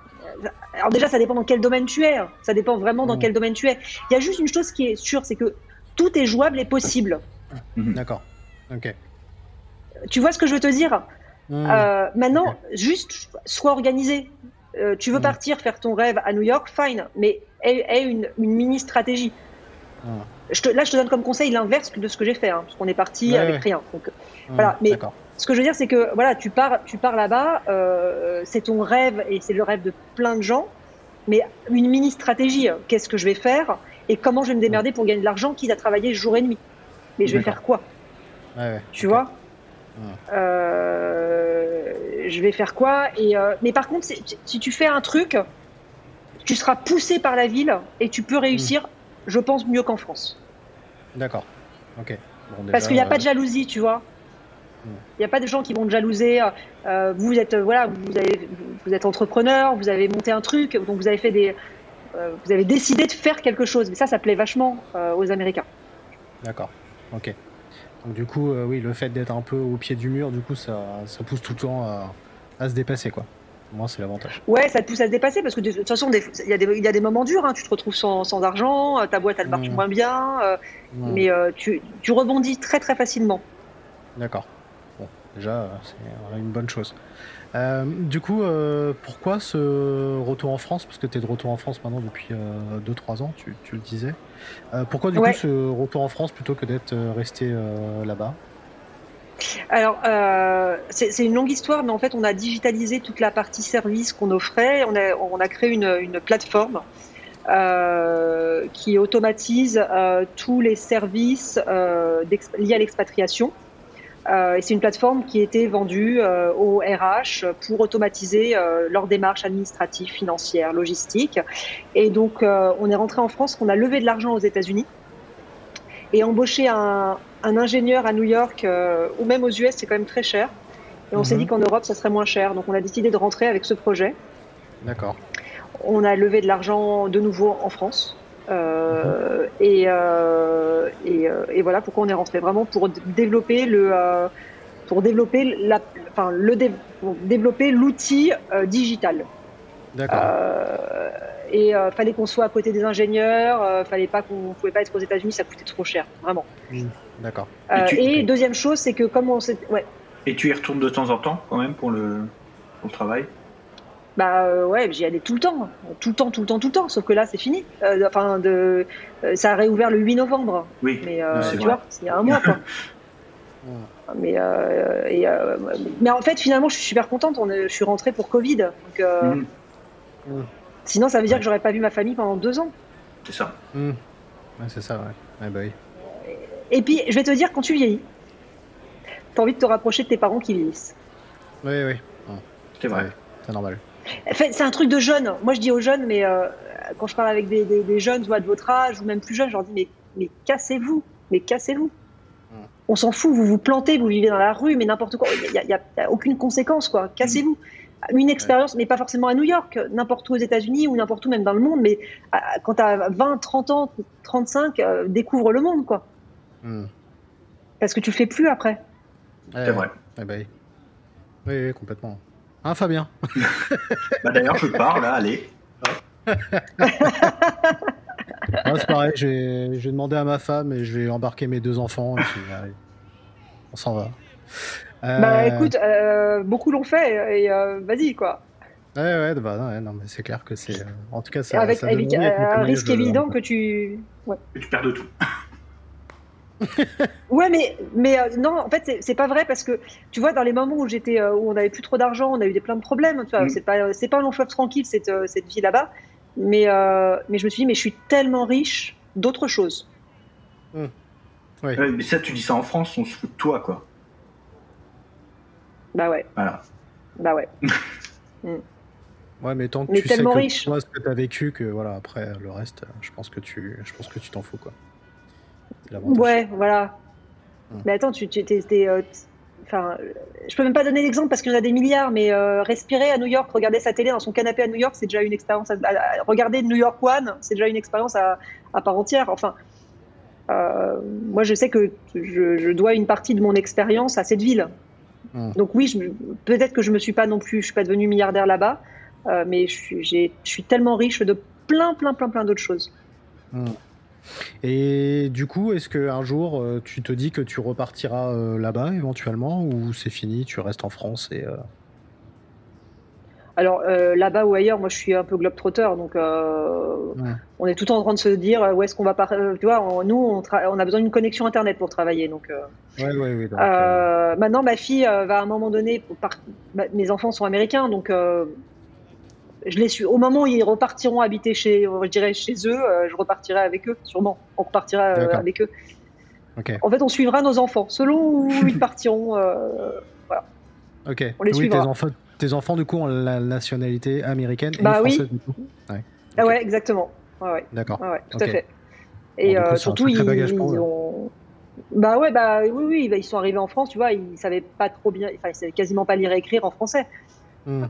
C: alors déjà, ça dépend dans quel domaine tu es. Hein. Ça dépend vraiment dans quel domaine tu es. Il y a juste une chose qui est sûre, c'est que tout est jouable et possible.
A: D'accord. Ok.
C: Tu vois ce que je veux te dire? Maintenant, juste sois organisé. tu veux partir faire ton rêve à New York, fine. Mais est, une, mini stratégie. Je te, là, je te donne comme conseil l'inverse de ce que j'ai fait, hein, parce qu'on est parti avec rien. Donc, voilà. Mais ce que je veux dire, c'est que voilà, tu pars, tu pars là-bas, euh, c'est ton rêve et c'est le rêve de plein de gens. Mais une mini stratégie, qu'est-ce que je vais faire et comment je vais me démerder pour gagner de l'argent, quitte à travailler jour et nuit. Mais je vais faire quoi? Tu vois? euh, Je vais faire quoi? Et euh, mais par contre, si tu fais un truc tu seras poussé par la ville et tu peux réussir, hmm. Je pense, mieux qu'en France.
A: D'accord. Ok.
C: Parce qu'il n'y a pas de euh, jalousie, tu vois. Hmm. Il n'y a pas de gens qui vont te jalouser. Euh, vous êtes euh, voilà, vous, avez, vous êtes entrepreneur, vous avez monté un truc, donc vous avez fait des, vous avez décidé de faire quelque chose. Mais ça, ça plaît vachement aux Américains.
A: D'accord. Ok. Donc du coup, oui, le fait d'être un peu au pied du mur, du coup, ça, ça pousse tout le temps à, à se dépasser, quoi. Moi, c'est l'avantage.
C: Ouais, ça te pousse à se dépasser parce que de toute façon, il y, y, a des moments durs. Hein. Tu te retrouves sans, sans, argent, euh, ta boîte elle marche mmh. moins bien, euh, mmh. mais euh, tu, tu, rebondis très très facilement.
A: D'accord. Bon, déjà, c'est une bonne chose. du coup, pourquoi ce retour en France? Parce que tu es de retour en France maintenant depuis 2-3 ans, tu, tu, le disais. pourquoi du coup ce retour en France plutôt que d'être resté là-bas?
C: Alors, euh, c'est une longue histoire, mais en fait, on a digitalisé toute la partie service qu'on offrait. On a, créé une, plateforme euh, qui automatise euh, tous les services liés à l'expatriation. Et c'est une plateforme qui était vendue au RH pour automatiser leurs démarches administratives, financières, logistiques. Et donc, on est rentré en France, on a levé de l'argent aux États-Unis et embauché un, un ingénieur à New York euh, ou même aux US, c'est quand même très cher. Et on s'est mhm. dit qu'en Europe, ça serait moins cher. Donc on a décidé de rentrer avec ce projet.
A: D'accord.
C: On a levé de l'argent de nouveau en France. Euh, mhm. et, euh, et, et, voilà pourquoi on est rentré vraiment pour développer le pour développer la enfin le développer l'outil digital.
A: D'accord
C: et euh, fallait qu'on soit à côté des ingénieurs, euh, fallait pas qu'on pouvait pas être aux États-Unis, ça coûtait trop cher, vraiment.
A: Mmh, d'accord.
C: Euh, et, deuxième chose, c'est que comme on s'est, ouais.
B: Et tu y retournes de temps en temps quand même pour le, pour le travail?
C: Bah ouais, j'y allais tout le temps, tout le temps, tout le temps, tout le temps. Sauf que là, c'est fini. enfin, de, ça a réouvert le 8 novembre.
B: Oui.
C: Mais tu vois, il y a un mois quoi. mais, et, mais en fait, finalement, je suis super contente. On je suis rentrée pour Covid. Donc, mmh. Mmh. Sinon, ça veut dire que j'aurais pas vu ma famille pendant deux ans.
B: C'est ça.
A: Hmm. c'est ça, ouais. bah oui.
C: Et puis, je vais te dire, quand tu vieillis, t'as envie de te rapprocher de tes parents qui vieillissent.
A: Oui, oui.
B: C'est vrai.
A: C'est normal.
C: C'est un truc de jeune. Moi, je dis aux jeunes, mais euh, quand je parle avec des, des, jeunes, soit de votre âge, ou même plus jeunes, je leur dis, mais, mais cassez-vous. Mais cassez-vous. Hmm. On s'en fout, vous vous plantez, vous vivez dans la rue, mais n'importe quoi. Il n'y a, a, aucune conséquence, quoi. Cassez-vous une expérience, mais pas forcément à New York, n'importe où aux États-Unis ou n'importe où même dans le monde, mais quand tu as 20, 30 ans, 35, euh, découvre le monde, quoi. Hmm. Parce que tu le fais plus après.
B: c'est vrai.
A: Eh ben, oui. complètement. Hein, Fabien?
B: Bah, D'ailleurs, je pars, là, allez.
A: c'est pareil, je vais, demander à ma femme et je vais embarquer mes deux enfants. Et puis, on s'en va.
C: Bah écoute, beaucoup l'ont fait et vas-y quoi.
A: Ouais, ouais, bah, non, mais c'est clair que c'est. En tout cas, ça.
C: Avec,
A: ça
C: un risque évident que tu.
B: Ouais. Que tu perds de tout.
C: ouais, mais, mais euh, non, en fait, c'est pas vrai parce que tu vois, dans les moments où j'étais, euh, où on avait plus trop d'argent, on a eu des plein de problèmes. Tu vois, mm. c'est pas, c'est pas un long fleuve tranquille cette, euh, cette vie là-bas. Mais, mais je me suis dit, mais je suis tellement riche d'autres choses.
B: Mm. Ouais. mais ça, tu dis ça en France, on se fout de toi, quoi.
C: Bah ouais.
B: Voilà.
C: Bah ouais.
A: Mm. Ouais, mais tant que tu sais que riche. ce que tu as vécu, que voilà, après le reste, je pense que tu, je pense que tu t'en fous, quoi.
C: Ouais, voilà. Hum. Mais attends, tu, tu euh, enfin, je peux même pas donner l'exemple parce qu'il y en a des milliards, mais euh, respirer à New York, regarder sa télé dans son canapé à New York, c'est déjà une expérience. regarder New York One, c'est déjà une expérience à, part entière. Enfin, euh, moi, je sais que je, dois une partie de mon expérience à cette ville. Hum. Donc oui, peut-être que je me suis pas non plus, je suis pas devenu milliardaire là-bas, mais je suis, je suis tellement riche de plein, plein, plein, plein d'autres choses.
A: Hum. Et du coup, est-ce qu'un jour, euh, tu te dis que tu repartiras euh, là-bas éventuellement ou c'est fini, tu restes en France et euh
C: Alors là-bas ou ailleurs, moi je suis un peu globe-trotter, donc on est tout en train de se dire où est-ce qu'on va partir. Tu vois, nous, on, on, a besoin d'une connexion Internet pour travailler. Donc,
A: ouais, ouais, ouais,
C: maintenant, ma fille va à un moment donné, mes enfants sont américains, donc je les suis. Au moment où ils repartiront habiter chez, je dirais chez eux, euh, je repartirai avec eux, sûrement. On repartira euh, avec eux. En fait, on suivra nos enfants selon où ils partiront. Euh, voilà.
A: Ok. On les oui, tes enfants, tes enfants, du coup, ont la nationalité américaine et bah, française, oui. du coup.
C: Ouais. Ah ouais, exactement. Ouais,
A: D'accord.
C: Ouais, tout à fait. Et surtout, ils, ont. Bah ouais, bah oui, oui, bah, ils sont arrivés en France, tu vois, ils savaient pas trop bien, enfin, ils savaient quasiment pas lire et écrire en français. Hmm.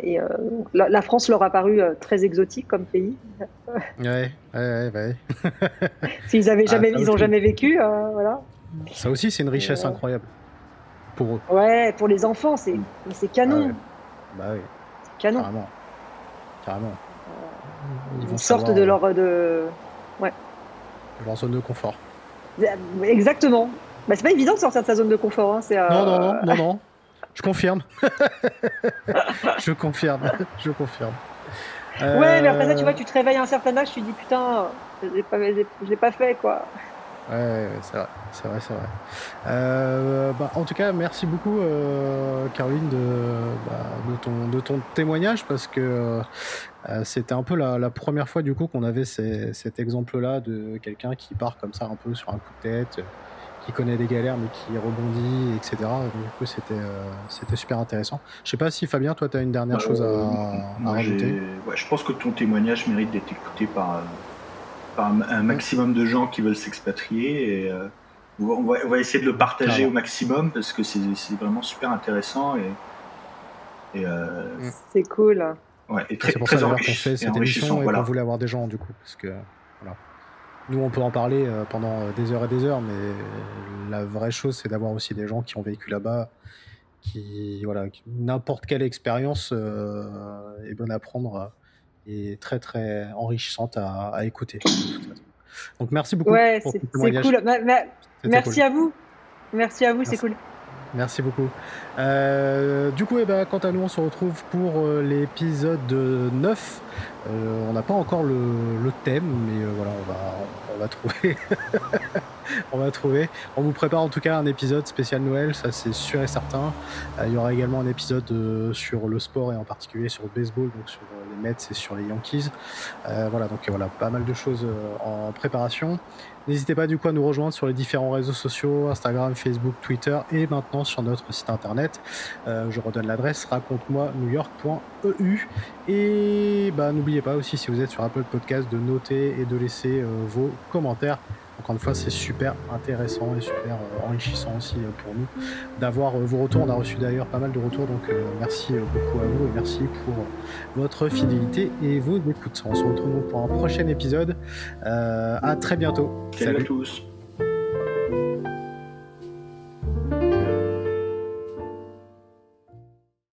C: Et euh, la, France leur a paru euh, très exotique comme pays.
A: Ouais, ouais, ouais.
C: S'ils avaient jamais, ah, ils ont jamais vécu, euh, voilà.
A: Ça aussi, c'est une richesse incroyable pour eux.
C: Ouais, pour les enfants, c'est c'est canon.
A: Ah bah oui.
C: C'est canon.
A: Carrément. Carrément.
C: Ils, sortent de leur de ouais.
A: De leur zone de confort.
C: Exactement. Bah, c'est pas évident de sortir de sa zone de confort. Hein.
A: Non, non, non, non, non. Je confirme. je confirme. Je confirme.
C: Ouais, mais après ça, tu vois, tu te réveilles à un certain âge, tu te dis putain, je l'ai pas, pas fait quoi.
A: Ouais, c'est vrai, c'est vrai, c'est vrai. Euh, bah, en tout cas, merci beaucoup, euh, Caroline, de, bah, de, ton, de ton témoignage parce que euh, c'était un peu la, première fois du coup qu'on avait cet exemple-là de quelqu'un qui part comme ça un peu sur un coup de tête qui connaît des galères mais qui rebondit, etc. Du coup, c'était, euh, c'était super intéressant. Je sais pas si Fabien, toi, tu as une dernière chose à, euh, rajouter?
B: Ouais, je pense que ton témoignage mérite d'être écouté par, par un maximum de gens qui veulent s'expatrier. Et, euh, on, va, on, va, essayer de le partager au maximum parce que c'est, c'est vraiment super intéressant. Et, et
C: mm. C'est cool.
B: Ouais, et très,
A: c'est pour ça qu'on fait cette émission et qu'on voulait avoir des gens, du coup. Parce que, voilà. Nous, on peut en parler euh, pendant euh, des heures et des heures, mais la vraie chose, c'est d'avoir aussi des gens qui ont vécu là-bas, qui, voilà, n'importe quelle expérience euh, est bonne à prendre et très, très enrichissante à, écouter. Donc, merci beaucoup.
C: Ouais, c'est cool. merci à vous. Merci à vous, c'est cool.
A: Merci beaucoup. Euh, du coup, eh ben, quant à nous, on se retrouve pour euh, l'épisode 9. Euh, on n'a pas encore le, thème, mais voilà, on va, on va trouver. on va trouver. On vous prépare en tout cas un épisode spécial Noël, ça c'est sûr et certain. il y aura également un épisode sur le sport et en particulier sur le baseball, donc sur les Mets et sur les Yankees. voilà, donc voilà, pas mal de choses en préparation. N'hésitez pas du coup à nous rejoindre sur les différents réseaux sociaux, Instagram, Facebook, Twitter et maintenant sur notre site internet. Euh, je redonne l'adresse raconte-moi newyork.eu et bah, n'oubliez pas aussi si vous êtes sur Apple Podcast de noter et de laisser euh, vos commentaires encore une fois, c'est super intéressant et super euh, enrichissant aussi euh, pour nous d'avoir vos retours. On a reçu d'ailleurs pas mal de retours, donc merci beaucoup à vous et merci pour votre fidélité et vos écoutes. On se retrouve pour un prochain épisode. à très bientôt.
B: Salut à tous.